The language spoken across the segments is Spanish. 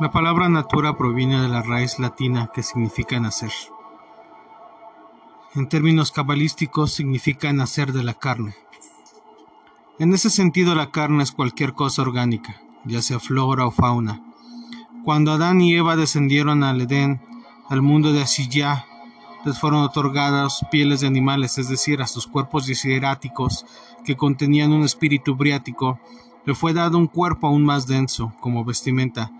La palabra natura proviene de la raíz latina que significa nacer. En términos cabalísticos significa nacer de la carne. En ese sentido la carne es cualquier cosa orgánica, ya sea flora o fauna. Cuando Adán y Eva descendieron al Edén, al mundo de Asiyah, les fueron otorgadas pieles de animales, es decir, a sus cuerpos desideráticos que contenían un espíritu briático, le fue dado un cuerpo aún más denso, como vestimenta,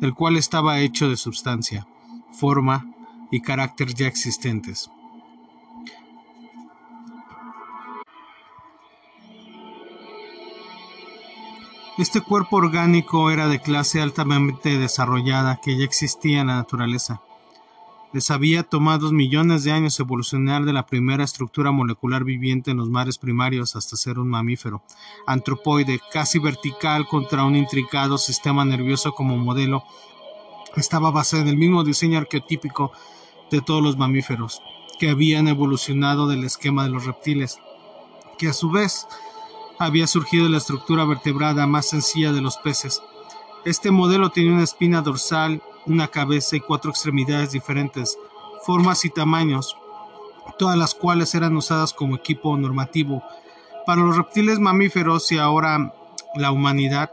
el cual estaba hecho de substancia, forma y carácter ya existentes. Este cuerpo orgánico era de clase altamente desarrollada que ya existía en la naturaleza. Les había tomado millones de años evolucionar de la primera estructura molecular viviente en los mares primarios hasta ser un mamífero, antropoide, casi vertical contra un intricado sistema nervioso como modelo. Estaba basado en el mismo diseño arqueotípico de todos los mamíferos, que habían evolucionado del esquema de los reptiles, que a su vez había surgido de la estructura vertebrada más sencilla de los peces. Este modelo tenía una espina dorsal una cabeza y cuatro extremidades diferentes, formas y tamaños, todas las cuales eran usadas como equipo normativo. Para los reptiles mamíferos y ahora la humanidad,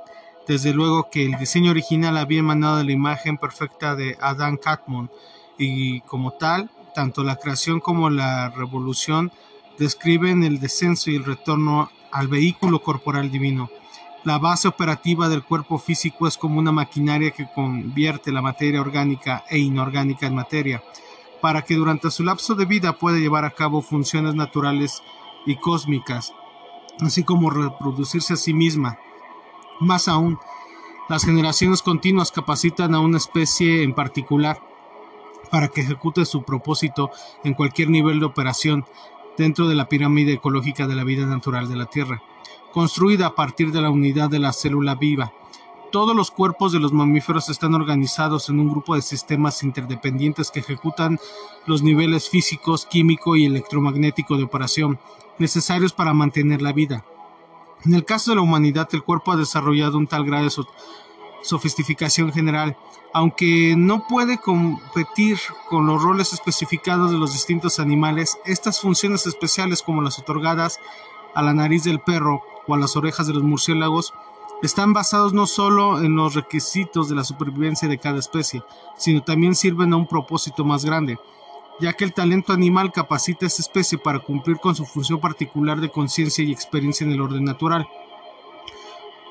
desde luego que el diseño original había emanado de la imagen perfecta de Adán Catmon y como tal, tanto la creación como la revolución describen el descenso y el retorno al vehículo corporal divino. La base operativa del cuerpo físico es como una maquinaria que convierte la materia orgánica e inorgánica en materia, para que durante su lapso de vida pueda llevar a cabo funciones naturales y cósmicas, así como reproducirse a sí misma. Más aún, las generaciones continuas capacitan a una especie en particular para que ejecute su propósito en cualquier nivel de operación dentro de la pirámide ecológica de la vida natural de la Tierra construida a partir de la unidad de la célula viva. Todos los cuerpos de los mamíferos están organizados en un grupo de sistemas interdependientes que ejecutan los niveles físicos, químico y electromagnético de operación necesarios para mantener la vida. En el caso de la humanidad, el cuerpo ha desarrollado un tal grado de sofisticación general, aunque no puede competir con los roles especificados de los distintos animales, estas funciones especiales como las otorgadas a la nariz del perro o a las orejas de los murciélagos están basados no solo en los requisitos de la supervivencia de cada especie, sino también sirven a un propósito más grande, ya que el talento animal capacita a esa especie para cumplir con su función particular de conciencia y experiencia en el orden natural.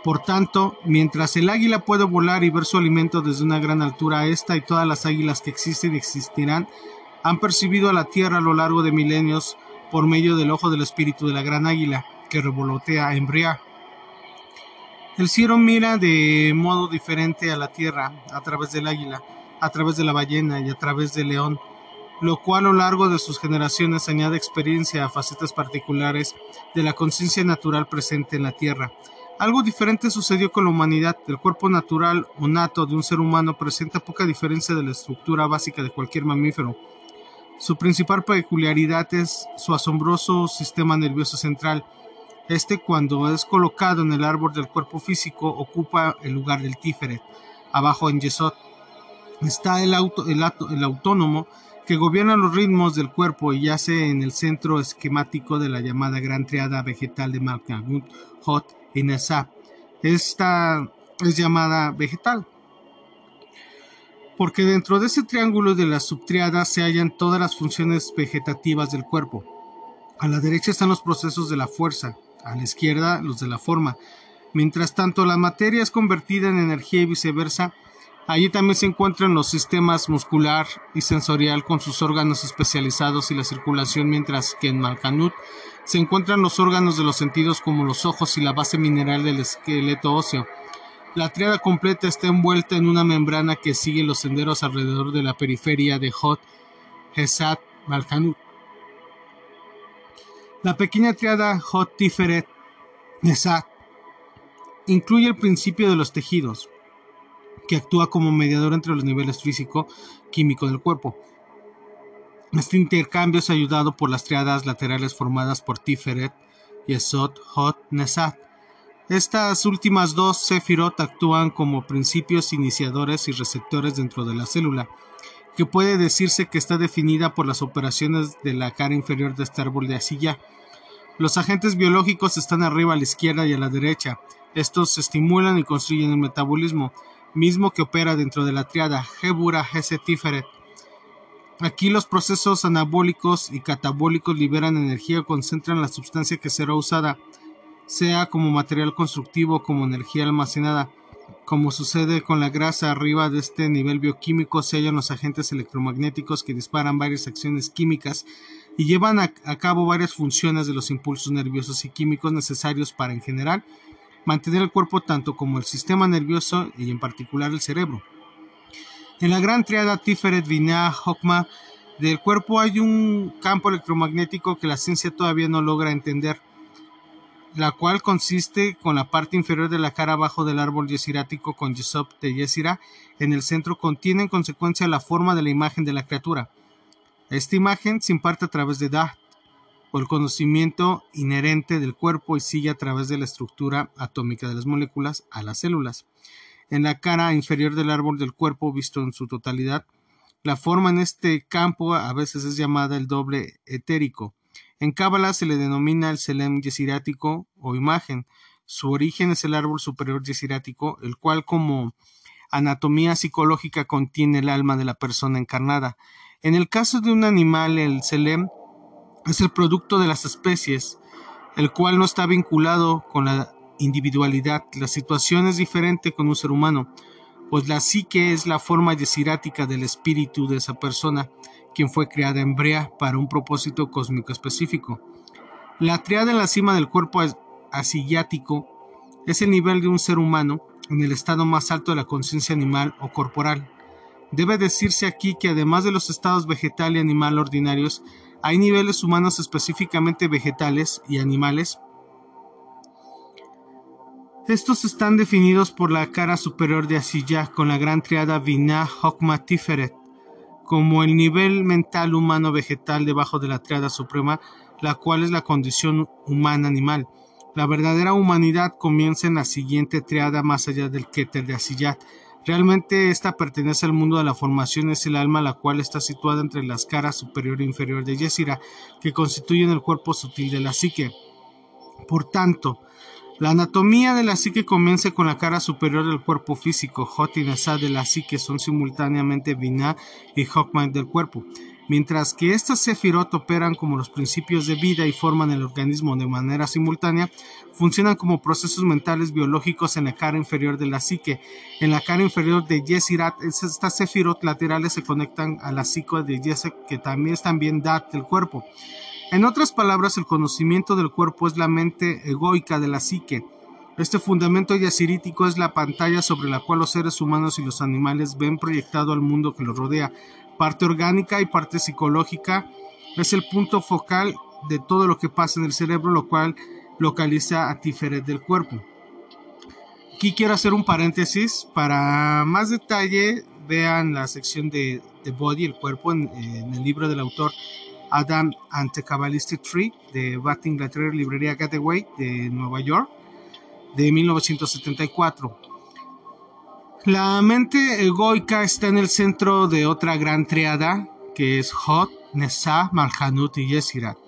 Por tanto, mientras el águila puede volar y ver su alimento desde una gran altura, esta y todas las águilas que existen y existirán han percibido a la Tierra a lo largo de milenios por medio del ojo del espíritu de la gran águila que revolotea en Bria. El cielo mira de modo diferente a la tierra a través del águila, a través de la ballena y a través del león, lo cual a lo largo de sus generaciones añade experiencia a facetas particulares de la conciencia natural presente en la tierra. Algo diferente sucedió con la humanidad. El cuerpo natural o nato de un ser humano presenta poca diferencia de la estructura básica de cualquier mamífero su principal peculiaridad es su asombroso sistema nervioso central. Este, cuando es colocado en el árbol del cuerpo físico, ocupa el lugar del Tiferet. Abajo en Yesod está el, auto, el, el autónomo que gobierna los ritmos del cuerpo y yace en el centro esquemático de la llamada gran triada vegetal de Malkagut, Hot y Nesa. Esta es llamada vegetal porque dentro de ese triángulo de las subtriadas se hallan todas las funciones vegetativas del cuerpo. A la derecha están los procesos de la fuerza, a la izquierda los de la forma. Mientras tanto la materia es convertida en energía y viceversa, allí también se encuentran los sistemas muscular y sensorial con sus órganos especializados y la circulación, mientras que en Malkanut se encuentran los órganos de los sentidos como los ojos y la base mineral del esqueleto óseo. La triada completa está envuelta en una membrana que sigue los senderos alrededor de la periferia de Hot Hesat Malkanut. La pequeña triada Hot Tiferet Hesat incluye el principio de los tejidos, que actúa como mediador entre los niveles físico-químico del cuerpo. Este intercambio es ayudado por las triadas laterales formadas por Tiferet, Yesod, Hot, Nesat Estas últimas dos Sefirot actúan como principios iniciadores y receptores dentro de la célula, que puede decirse que está definida por las operaciones de la cara inferior de este árbol de asilla. Los agentes biológicos están arriba a la izquierda y a la derecha. Estos estimulan y construyen el metabolismo, mismo que opera dentro de la triada Hebura Hese Tiferet. Aquí los procesos anabólicos y catabólicos liberan energía o concentran la sustancia que será usada sea como material constructivo como energía almacenada. Como sucede con la grasa, arriba de este nivel bioquímico se hallan los agentes electromagnéticos que disparan varias acciones químicas y llevan a, cabo varias funciones de los impulsos nerviosos y químicos necesarios para, en general, mantener el cuerpo tanto como el sistema nervioso y en particular el cerebro. En la gran triada Tiferet Binah Hokma del cuerpo hay un campo electromagnético que la ciencia todavía no logra entender la cual consiste con la parte inferior de la cara abajo del árbol yesirático con Yesop de Yesira en el centro contiene en consecuencia la forma de la imagen de la criatura. Esta imagen se imparte a través de Daht, o el conocimiento inherente del cuerpo y sigue a través de la estructura atómica de las moléculas a las células. En la cara inferior del árbol del cuerpo visto en su totalidad, la forma en este campo a veces es llamada el doble etérico, en Cábala se le denomina el Selem yesirático o imagen. Su origen es el árbol superior yesirático, el cual como anatomía psicológica contiene el alma de la persona encarnada. En el caso de un animal, el Selem es el producto de las especies, el cual no está vinculado con la individualidad. La situación es diferente con un ser humano, pues la psique es la forma yesirática del espíritu de esa persona quien fue creada en Brea para un propósito cósmico específico. La triada en la cima del cuerpo asillático es el nivel de un ser humano en el estado más alto de la conciencia animal o corporal. Debe decirse aquí que además de los estados vegetal y animal ordinarios, hay niveles humanos específicamente vegetales y animales. Estos están definidos por la cara superior de Asilla con la gran triada Vina Hokma Tiferet, como el nivel mental humano vegetal debajo de la triada suprema, la cual es la condición humana animal. La verdadera humanidad comienza en la siguiente triada más allá del Keter de Asillat. Realmente esta pertenece al mundo de la formación, es el alma la cual está situada entre las caras superior e inferior de Yesira, que constituyen el cuerpo sutil de la psique. Por tanto, la anatomía de la psique comienza con la cara superior del cuerpo físico. Hot y Nasa de la psique son simultáneamente Binah y Hokman del cuerpo. Mientras que estas sefirot operan como los principios de vida y forman el organismo de manera simultánea, funcionan como procesos mentales biológicos en la cara inferior de la psique. En la cara inferior de Yesirat, estas sefirot laterales se conectan a la psique de Yesek, que también es también Dat del cuerpo. En otras palabras, el conocimiento del cuerpo es la mente egoica de la psique. Este fundamento yacirítico es la pantalla sobre la cual los seres humanos y los animales ven proyectado al mundo que los rodea. Parte orgánica y parte psicológica es el punto focal de todo lo que pasa en el cerebro, lo cual localiza a Tiferet del cuerpo. Aquí quiero hacer un paréntesis. Para más detalle, vean la sección de, Body, el cuerpo, en el libro del autor Adam and the Kabbalistic Tree de Bat Inglaterra, librería Gateway de Nueva York de 1974. La mente egoica está en el centro de otra gran triada que es Hot, Nessa, Malhanut y Yesirat.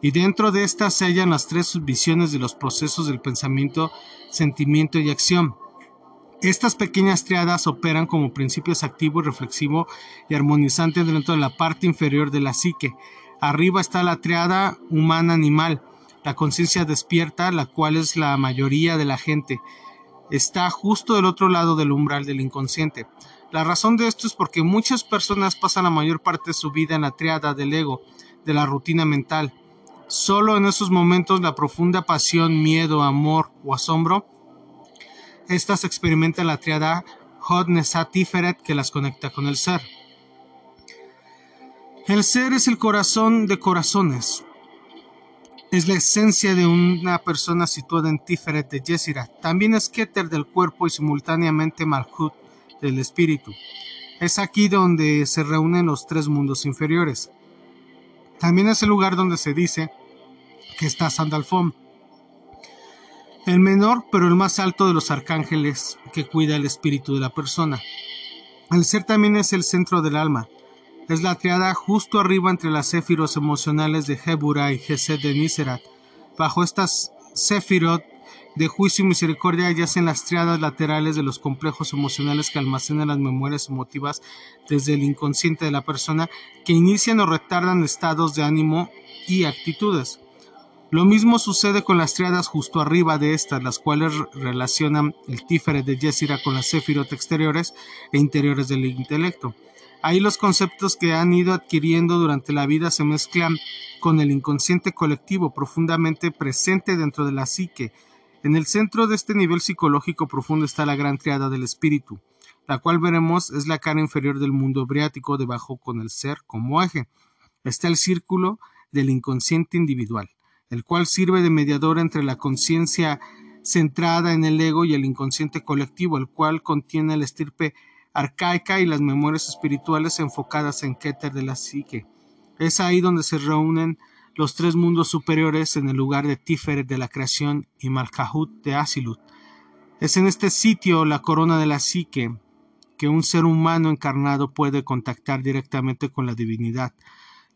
Y dentro de esta se hallan las tres subvisiones de los procesos del pensamiento, sentimiento y acción. Estas pequeñas triadas operan como principios activo, reflexivo y armonizante dentro de la parte inferior de la psique. Arriba está la triada humana-animal, la conciencia despierta, la cual es la mayoría de la gente. Está justo del otro lado del umbral del inconsciente. La razón de esto es porque muchas personas pasan la mayor parte de su vida en la triada del ego, de la rutina mental. Solo en esos momentos la profunda pasión, miedo, amor o asombro estas experimentan la triada Hod Tiferet que las conecta con el ser. El ser es el corazón de corazones. Es la esencia de una persona situada en Tiferet de Yesira. También es Keter del cuerpo y simultáneamente Malhut del espíritu. Es aquí donde se reúnen los tres mundos inferiores. También es el lugar donde se dice que está Sandalfón el menor pero el más alto de los arcángeles que cuida el espíritu de la persona. El ser también es el centro del alma. Es la triada justo arriba entre las céfiros emocionales de Hebura y Gesed de Niserat. Bajo estas céfirot de juicio y misericordia yacen las triadas laterales de los complejos emocionales que almacenan las memorias emotivas desde el inconsciente de la persona que inician o retardan estados de ánimo y actitudes. Lo mismo sucede con las triadas justo arriba de estas, las cuales relacionan el Tiferet de Yesira con las Sefirot exteriores e interiores del intelecto. Ahí los conceptos que han ido adquiriendo durante la vida se mezclan con el inconsciente colectivo profundamente presente dentro de la psique. En el centro de este nivel psicológico profundo está la gran triada del espíritu, la cual veremos es la cara inferior del mundo ebriático debajo con el ser como eje. Está el círculo del inconsciente individual el cual sirve de mediador entre la conciencia centrada en el ego y el inconsciente colectivo, el cual contiene la estirpe arcaica y las memorias espirituales enfocadas en Keter de la psique. Es ahí donde se reúnen los tres mundos superiores en el lugar de Tiferet de la creación y Malkahut de Asilut. Es en este sitio la corona de la psique que un ser humano encarnado puede contactar directamente con la divinidad,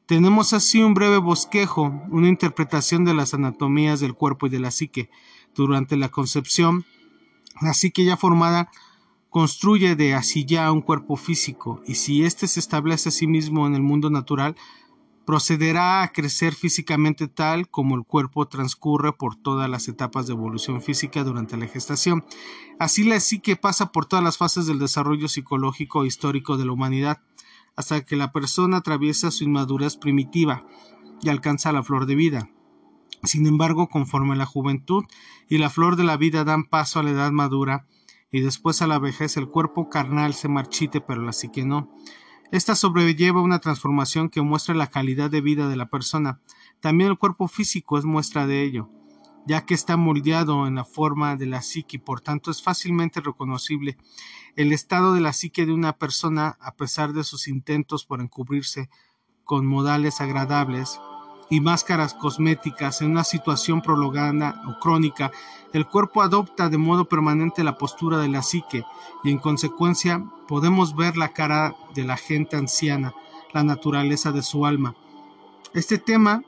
tenemos así un breve bosquejo, una interpretación de las anatomías del cuerpo y de la psique. Durante la concepción, la psique ya formada construye de así ya un cuerpo físico, y si éste se establece a sí mismo en el mundo natural, procederá a crecer físicamente tal como el cuerpo transcurre por todas las etapas de evolución física durante la gestación. Así la psique pasa por todas las fases del desarrollo psicológico e histórico de la humanidad hasta que la persona atraviesa su inmadurez primitiva y alcanza la flor de vida. Sin embargo, conforme la juventud y la flor de la vida dan paso a la edad madura y después a la vejez, el cuerpo carnal se marchite, pero la psique no. Esta sobrelleva una transformación que muestra la calidad de vida de la persona. También el cuerpo físico es muestra de ello ya que está moldeado en la forma de la psique por tanto es fácilmente reconocible. El estado de la psique de una persona, a pesar de sus intentos por encubrirse con modales agradables y máscaras cosméticas en una situación prolongada o crónica, el cuerpo adopta de modo permanente la postura de la psique y en consecuencia podemos ver la cara de la gente anciana, la naturaleza de su alma. Este tema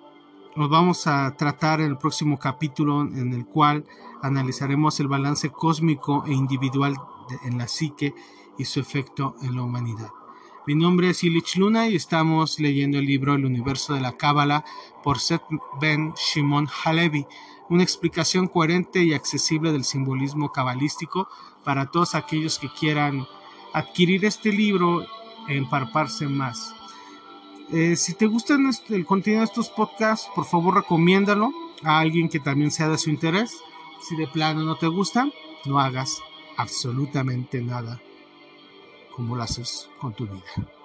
nos vamos a tratar el próximo capítulo en el cual analizaremos el balance cósmico e individual en la psique y su efecto en la humanidad. Mi nombre es Ilich Luna y estamos leyendo el libro El universo de la Cábala por Seth Ben Shimon Halevi, una explicación coherente y accesible del simbolismo cabalístico para todos aquellos que quieran adquirir este libro e emparparse más. Eh, si te gustan este, el contenido de estos podcasts, por favor recomiéndalo a alguien que también sea de su interés. Si de plano no te gusta, no hagas absolutamente nada como lo haces con tu vida.